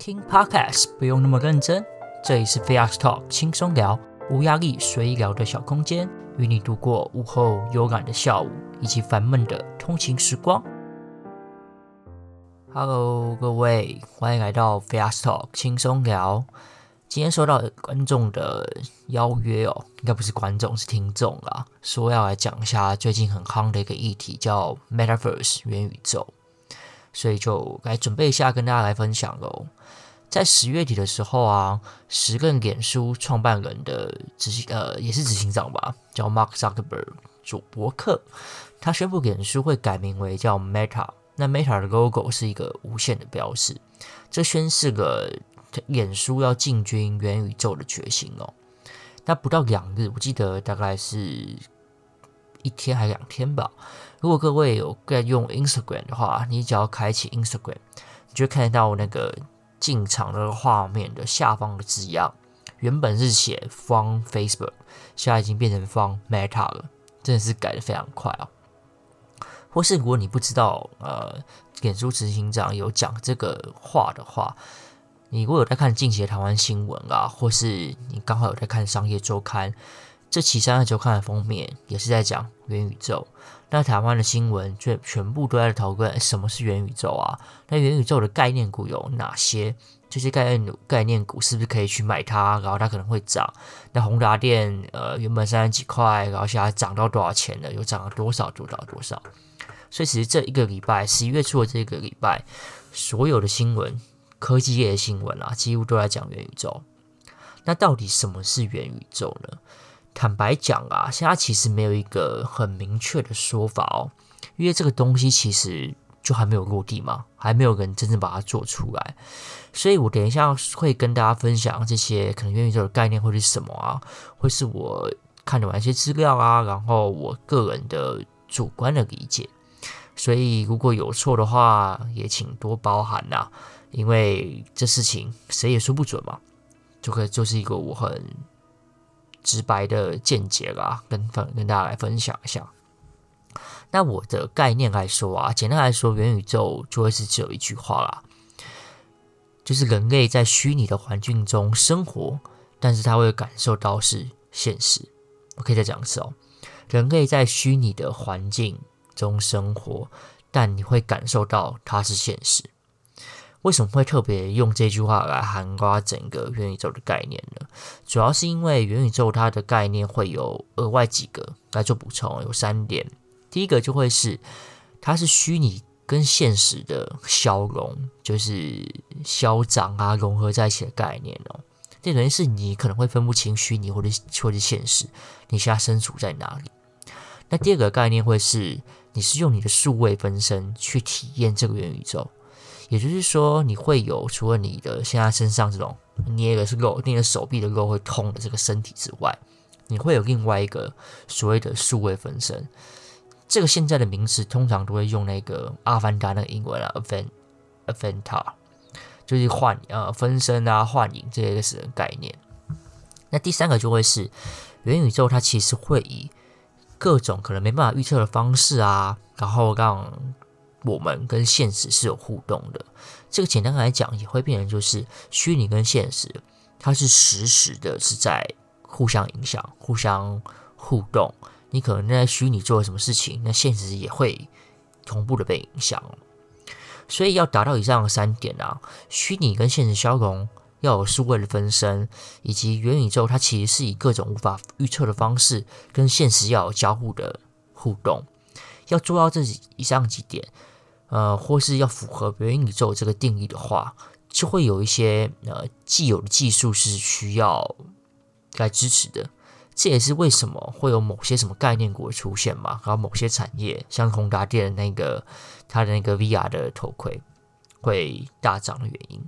听 Podcast 不用那么认真，这里是 Fast Talk 轻松聊，无压力随意聊的小空间，与你度过午后悠然的下午以及烦闷的通勤时光。Hello，各位，欢迎来到 Fast Talk 轻松聊。今天收到观众的邀约哦，应该不是观众，是听众啦，说要来讲一下最近很夯的一个议题，叫 Metaverse 元宇宙。所以就来准备一下，跟大家来分享喽。在十月底的时候啊，时任脸书创办人的执行呃也是执行长吧，叫 Mark Zuckerberg 佐伯克，他宣布脸书会改名为叫 Meta。那 Meta 的 logo 是一个无限的标识，这宣示了脸书要进军元宇宙的决心哦。那不到两日，我记得大概是一天还两天吧。如果各位有在用 Instagram 的话，你只要开启 Instagram，你就看到那个进场的画面的下方的字样，原本是写放 Facebook，现在已经变成放 Meta 了，真的是改得非常快啊！或是如果你不知道，呃，脸书执行长有讲这个话的话，你如果有在看近期的台湾新闻啊，或是你刚好有在看商业周刊。这期商业周刊的封面也是在讲元宇宙。那台湾的新闻就全部都在讨论什么是元宇宙啊？那元宇宙的概念股有哪些？这些概念概念股是不是可以去买它？然后它可能会涨？那宏达电呃原本三十几块，然后现在涨到多少钱了？又涨了多少？多少多少？所以其实这一个礼拜，十一月初的这个礼拜，所有的新闻，科技业的新闻啊，几乎都在讲元宇宙。那到底什么是元宇宙呢？坦白讲啊，现在其实没有一个很明确的说法哦，因为这个东西其实就还没有落地嘛，还没有人真正把它做出来，所以我等一下会跟大家分享这些可能元宇宙的概念会是什么啊，会是我看完一些资料啊，然后我个人的主观的理解，所以如果有错的话，也请多包涵呐，因为这事情谁也说不准嘛，就可就是一个我很。直白的见解啦，跟分跟大家来分享一下。那我的概念来说啊，简单来说，元宇宙就会是只有一句话啦，就是人类在虚拟的环境中生活，但是他会感受到是现实。我可以再讲一次哦，人类在虚拟的环境中生活，但你会感受到它是现实。为什么会特别用这句话来涵盖整个元宇宙的概念呢？主要是因为元宇宙它的概念会有额外几个来做补充，有三点。第一个就会是它是虚拟跟现实的消融，就是消长啊融合在一起的概念哦。这等于是你可能会分不清虚拟或者或者现实，你现在身处在哪里？那第二个概念会是你是用你的数位分身去体验这个元宇宙。也就是说，你会有除了你的现在身上这种捏的是肉，捏的手臂的肉会痛的这个身体之外，你会有另外一个所谓的数位分身。这个现在的名词通常都会用那个阿凡达那个英文啊，Avatar，就是幻呃分身啊、幻影这些个是概念。那第三个就会是元宇宙，它其实会以各种可能没办法预测的方式啊，然后让。我们跟现实是有互动的，这个简单来讲也会变成就是虚拟跟现实，它是实时的是在互相影响、互相互动。你可能在虚拟做了什么事情，那现实也会同步的被影响。所以要达到以上的三点啊，虚拟跟现实消融，要有数位的分身，以及元宇宙它其实是以各种无法预测的方式跟现实要有交互的互动。要做到这以上几点。呃，或是要符合元宇宙这个定义的话，就会有一些呃既有的技术是需要来支持的。这也是为什么会有某些什么概念股的出现嘛，然后某些产业像宏达电的那个它的那个 VR 的头盔会大涨的原因。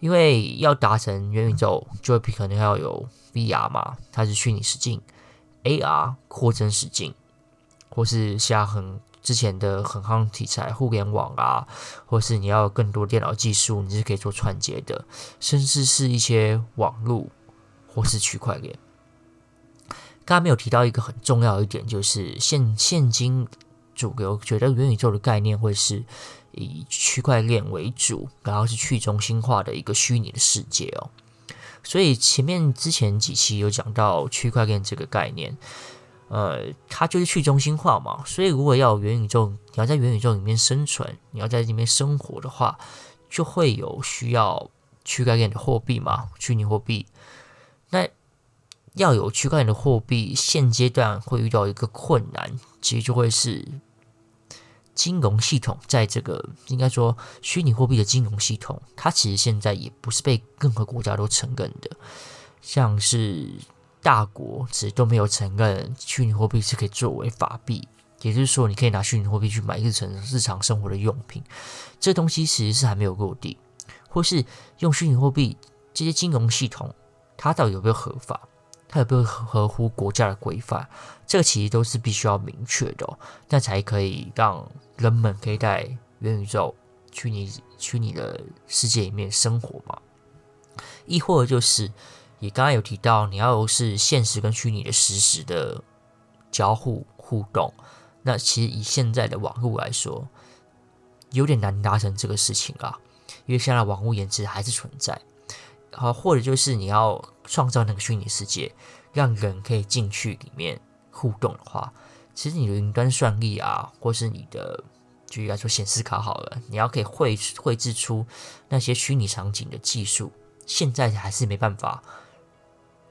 因为要达成元宇宙，就会可能要有 VR 嘛，它是虚拟实境；AR 扩增实境，或是下很。之前的很夯题材，互联网啊，或是你要更多电脑技术，你是可以做串接的，甚至是一些网络或是区块链。刚刚没有提到一个很重要的一点，就是现现今主流觉得元宇宙的概念会是以区块链为主，然后是去中心化的一个虚拟的世界哦。所以前面之前几期有讲到区块链这个概念，呃，它就是去中心化嘛。所以如果要元宇宙，你要在元宇宙里面生存，你要在里面生活的话，就会有需要区块链的货币嘛，虚拟货币。那要有区块链的货币，现阶段会遇到一个困难，其实就会是。金融系统在这个应该说虚拟货币的金融系统，它其实现在也不是被任何国家都承认的，像是大国其实都没有承认虚拟货币是可以作为法币，也就是说，你可以拿虚拟货币去买日常日常生活的用品，这东西其实是还没有落地，或是用虚拟货币这些金融系统，它到底有没有合法？它有没有合乎国家的规范？这个其实都是必须要明确的哦，那才可以让人们可以在元宇宙、虚拟虚拟的世界里面生活嘛。亦或就是，也刚刚有提到，你要是现实跟虚拟的实时的交互互动，那其实以现在的网络来说，有点难达成这个事情啊，因为现在网络延迟还是存在。好，或者就是你要创造那个虚拟世界，让人可以进去里面互动的话，其实你的云端算力啊，或是你的，就应该说显示卡好了，你要可以绘绘制出那些虚拟场景的技术，现在还是没办法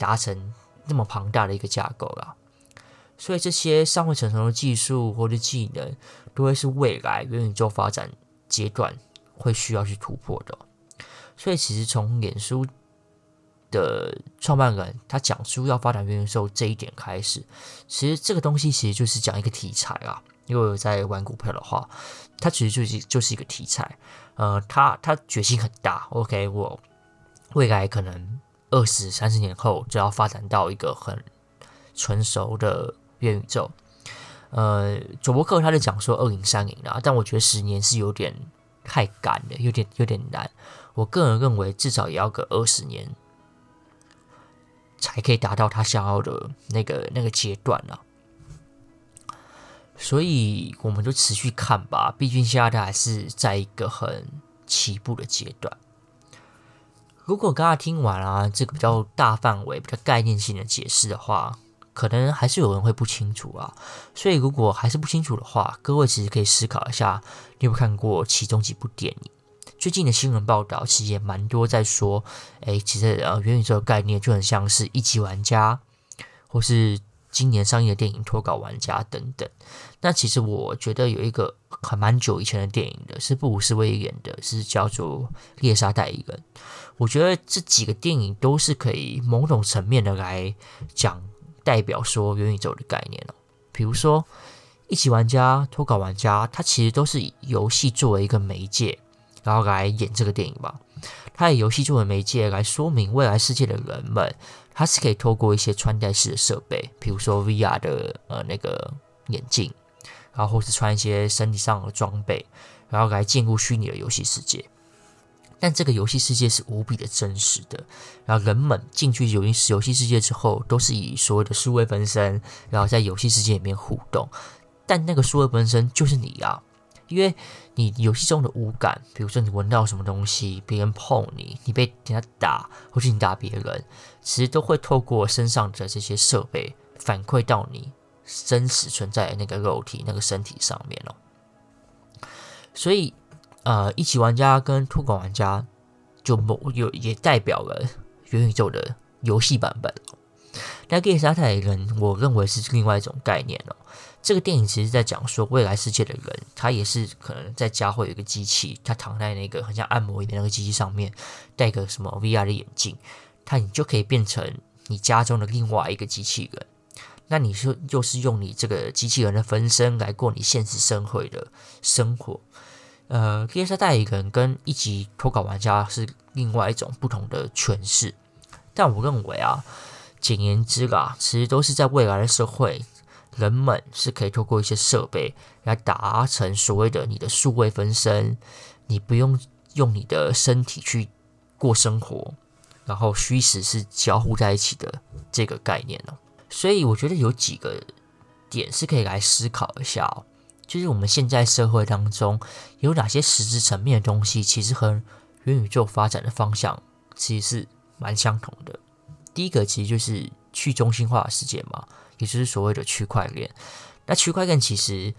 达成那么庞大的一个架构啦。所以这些尚未成熟的技术或者技能，都会是未来元宇宙发展阶段会需要去突破的。所以，其实从脸书的创办人他讲出要发展元宇宙这一点开始，其实这个东西其实就是讲一个题材啊。因为我在玩股票的话，它其实就是就是一个题材。呃，他他决心很大。OK，我未来可能二十三十年后就要发展到一个很成熟的元宇宙。呃，佐伯克他就讲说二零三零啊，但我觉得十年是有点太赶了，有点有点难。我个人认为，至少也要个二十年，才可以达到他想要的那个那个阶段了。所以，我们就持续看吧。毕竟现在他还是在一个很起步的阶段。如果刚刚听完啊，这个比较大范围、比较概念性的解释的话，可能还是有人会不清楚啊。所以，如果还是不清楚的话，各位其实可以思考一下，你有没有看过其中几部电影？最近的新闻报道其实也蛮多，在说，哎，其实呃，元宇宙的概念就很像是一级玩家，或是今年上映的电影《脱稿玩家》等等。那其实我觉得有一个还蛮久以前的电影的，是布鲁斯威演的，是叫做《猎杀代理人》。我觉得这几个电影都是可以某种层面的来讲，代表说元宇宙的概念哦。比如说一起玩家、脱稿玩家，它其实都是以游戏作为一个媒介。然后来演这个电影吧，他以游戏作为媒介来说明未来世界的人们，他是可以透过一些穿戴式的设备，比如说 VR 的呃那个眼镜，然后或是穿一些身体上的装备，然后来进入虚拟的游戏世界。但这个游戏世界是无比的真实的，然后人们进去游戏游戏世界之后，都是以所谓的数位分身，然后在游戏世界里面互动。但那个数位分身就是你呀、啊。因为你游戏中的五感，比如说你闻到什么东西，别人碰你，你被人家打，或是你打别人，其实都会透过身上的这些设备反馈到你真实存在的那个肉体、那个身体上面哦。所以，呃，一起玩家跟托管玩家就某有也代表了元宇宙的游戏版本。那猎杀代理人，我认为是另外一种概念哦。这个电影其实在讲说，未来世界的人，他也是可能在家会有一个机器，他躺在那个很像按摩椅的那个机器上面，戴个什么 VR 的眼镜，他你就可以变成你家中的另外一个机器人。那你说，就是用你这个机器人的分身来过你现实生活的生活。呃，猎杀代理人跟一级脱稿玩家是另外一种不同的诠释。但我认为啊，简言之啦，其实都是在未来的社会。人们是可以透过一些设备来达成所谓的你的数位分身，你不用用你的身体去过生活，然后虚实是交互在一起的这个概念哦。所以我觉得有几个点是可以来思考一下哦。就是我们现在社会当中有哪些实质层面的东西，其实和元宇宙发展的方向其实是蛮相同的。第一个其实就是去中心化的世界嘛，也就是所谓的区块链。那区块链其实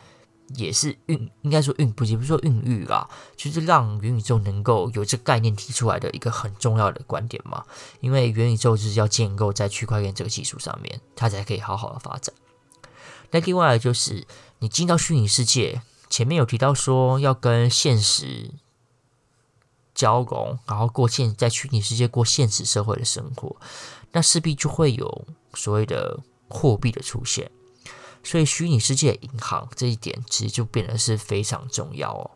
也是孕，应该说孕不，也不是说孕育啦，就是让元宇宙能够有这个概念提出来的一个很重要的观点嘛。因为元宇宙就是要建构在区块链这个技术上面，它才可以好好的发展。那另外就是你进到虚拟世界，前面有提到说要跟现实交融，然后过现在虚拟世界过现实社会的生活，那势必就会有所谓的货币的出现。所以，虚拟世界银行这一点其实就变得是非常重要哦。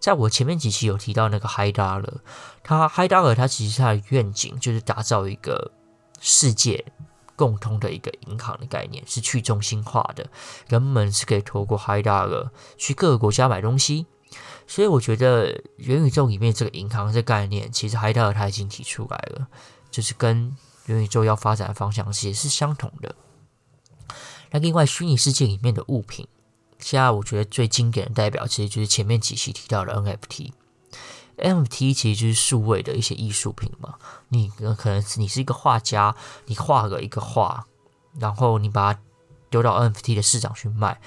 在我前面几期有提到那个 Hi Dollar，他 Hi Dollar 他其实他的愿景就是打造一个世界共通的一个银行的概念，是去中心化的，人们是可以透过 Hi Dollar 去各个国家买东西。所以，我觉得元宇宙里面这个银行这概念，其实 Hi Dollar 他已经提出来了，就是跟元宇宙要发展的方向其实是相同的。那另外，虚拟世界里面的物品，现在我觉得最经典的代表，其实就是前面几期提到的 NFT。NFT 其实就是数位的一些艺术品嘛。你可能你是一个画家，你画了一个画，然后你把它丢到 NFT 的市场去卖，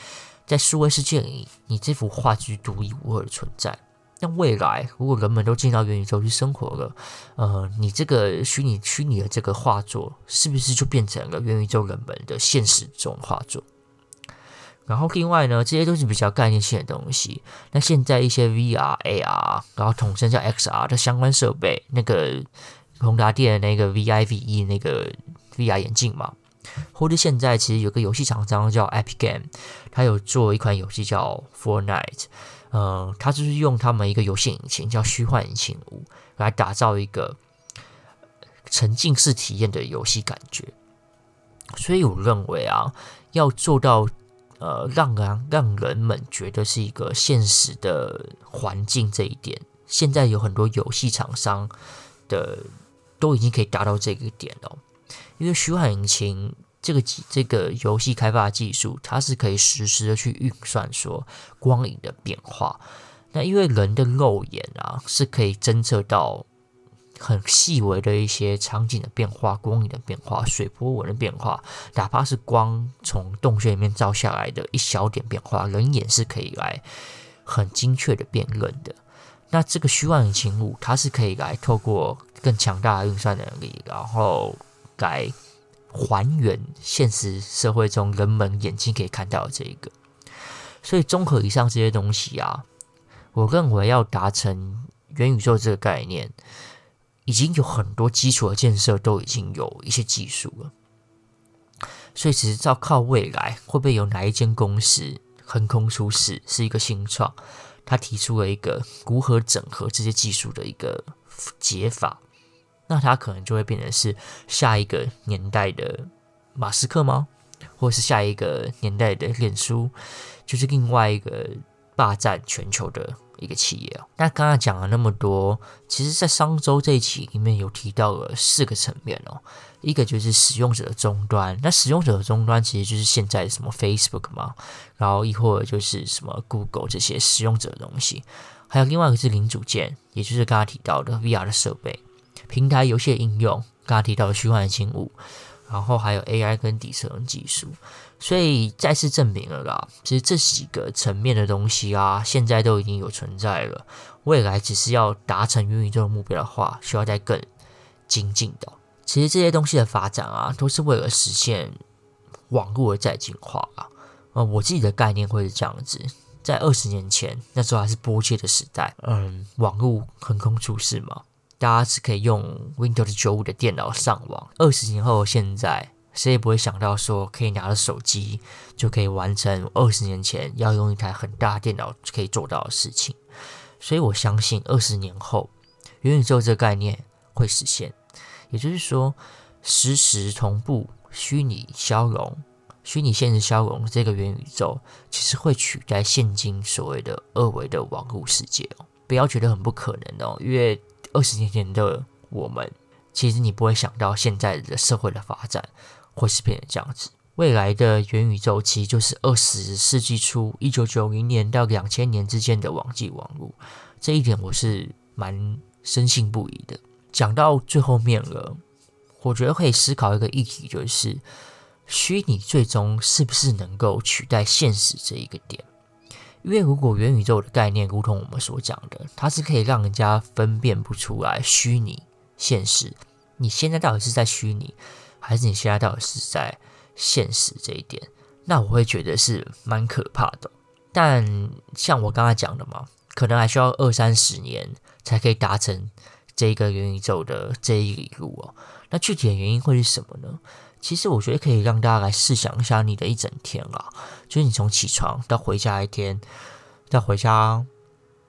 在数位世界里，你这幅画就是独一无二的存在。那未来，如果人们都进到元宇宙去生活了，呃，你这个虚拟虚拟的这个画作，是不是就变成了元宇宙人们的现实中画作？然后另外呢，这些都是比较概念性的东西。那现在一些 VR、AR，然后统称叫 XR 的相关设备，那个宏达电的那个 VIVE 那个 VR 眼镜嘛，或者现在其实有个游戏厂商叫 Epic Game，他有做一款游戏叫 Fortnite。呃，他就是用他们一个游戏引擎叫虚幻引擎五来打造一个沉浸式体验的游戏感觉，所以我认为啊，要做到呃让人让人们觉得是一个现实的环境这一点，现在有很多游戏厂商的都已经可以达到这个点了，因为虚幻引擎。这个技这个游戏开发技术，它是可以实时的去运算说光影的变化。那因为人的肉眼啊，是可以侦测到很细微的一些场景的变化、光影的变化、水波纹的变化，哪怕是光从洞穴里面照下来的一小点变化，人眼是可以来很精确的辨认的。那这个虚幻引擎五，它是可以来透过更强大的运算能力，然后来。还原现实社会中人们眼睛可以看到的这一个，所以综合以上这些东西啊，我认为要达成元宇宙这个概念，已经有很多基础的建设都已经有一些技术了。所以只是照靠未来会不会有哪一间公司横空出世，是一个新创，他提出了一个如何整合这些技术的一个解法。那他可能就会变成是下一个年代的马斯克吗？或是下一个年代的脸书，就是另外一个霸占全球的一个企业哦。那刚刚讲了那么多，其实，在商周这一期里面有提到了四个层面哦。一个就是使用者的终端，那使用者的终端其实就是现在什么 Facebook 嘛，然后亦或就是什么 Google 这些使用者的东西，还有另外一个是零组件，也就是刚刚提到的 VR 的设备。平台游戏的应用，刚刚提到的虚幻引擎五，然后还有 AI 跟底层技术，所以再次证明了啦，其实这几个层面的东西啊，现在都已经有存在了。未来只是要达成元宇宙的目标的话，需要再更精进的。其实这些东西的发展啊，都是为了实现网络的再进化啊。呃，我自己的概念会是这样子：在二十年前，那时候还是波切的时代，嗯，网络横空出世嘛。大家是可以用 Windows 九五的电脑上网。二十年后，现在谁也不会想到说可以拿着手机就可以完成二十年前要用一台很大电脑可以做到的事情。所以我相信，二十年后元宇宙这个概念会实现。也就是说，实时同步、虚拟消融、虚拟现实消融这个元宇宙，其实会取代现今所谓的二维的网络世界哦。不要觉得很不可能哦，因为。二十年前的我们，其实你不会想到现在的社会的发展会是变成这样子。未来的元宇宙其实就是二十世纪初一九九零年到两千年之间的网际网络，这一点我是蛮深信不疑的。讲到最后面了，我觉得可以思考一个议题，就是虚拟最终是不是能够取代现实这一个点？因为如果元宇宙的概念，如同我们所讲的，它是可以让人家分辨不出来虚拟现实，你现在到底是在虚拟，还是你现在到底是在现实这一点，那我会觉得是蛮可怕的。但像我刚才讲的嘛，可能还需要二三十年才可以达成这一个元宇宙的这一里路哦。那具体的原因会是什么呢？其实我觉得可以让大家来试想一下你的一整天啊，就是你从起床到回家一天，到回家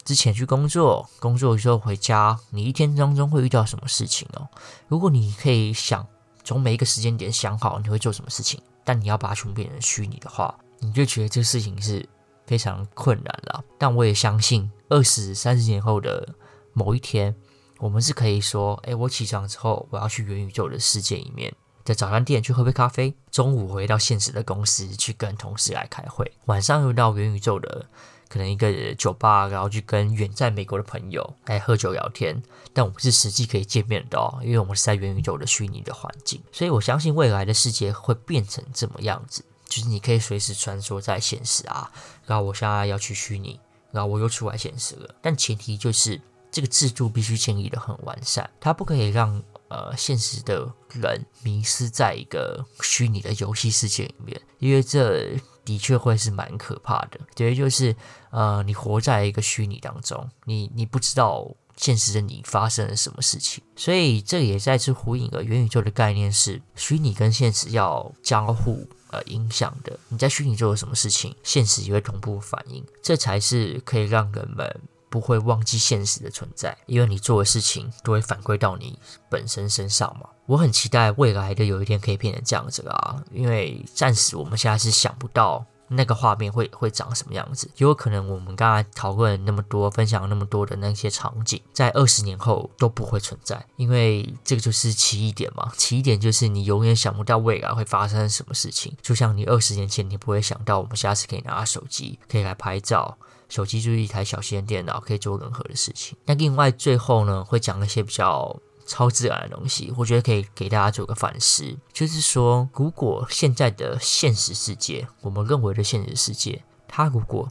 之前去工作，工作之后回家，你一天当中会遇到什么事情哦？如果你可以想从每一个时间点想好你会做什么事情，但你要把它全部变成虚拟的话，你就觉得这个事情是非常困难了。但我也相信，二十三十年后的某一天，我们是可以说，哎，我起床之后，我要去元宇宙的世界里面。在早餐店去喝杯咖啡，中午回到现实的公司去跟同事来开会，晚上又到元宇宙的可能一个酒吧，然后去跟远在美国的朋友来喝酒聊天。但我们是实际可以见面的哦，因为我们是在元宇宙的虚拟的环境，所以我相信未来的世界会变成这么样子，就是你可以随时穿梭在现实啊，然后我现在要去虚拟，然后我又出来现实了，但前提就是这个制度必须建立得很完善，它不可以让。呃，现实的人迷失在一个虚拟的游戏世界里面，因为这的确会是蛮可怕的。对，就是呃，你活在一个虚拟当中，你你不知道现实的你发生了什么事情，所以这也再次呼应了元宇宙的概念是虚拟跟现实要交互呃影响的。你在虚拟做了什么事情，现实也会同步反应，这才是可以让人们。不会忘记现实的存在，因为你做的事情都会反馈到你本身身上嘛。我很期待未来的有一天可以变成这样子啊，因为暂时我们现在是想不到那个画面会会长什么样子。有可能我们刚才讨论那么多、分享那么多的那些场景，在二十年后都不会存在，因为这个就是奇异点嘛。奇异点就是你永远想不到未来会发生什么事情，就像你二十年前你不会想到我们下次可以拿手机可以来拍照。手机就是一台小型的电脑，可以做任何的事情。那另外最后呢，会讲一些比较超自然的东西，我觉得可以给大家做个反思，就是说，如果现在的现实世界，我们认为的现实世界，它如果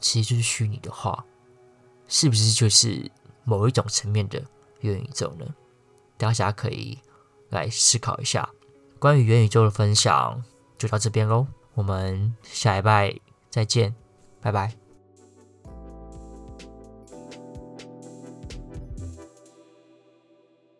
其实就是虚拟的话，是不是就是某一种层面的元宇宙呢？大家可以来思考一下。关于元宇宙的分享就到这边喽，我们下一拜再见，拜拜。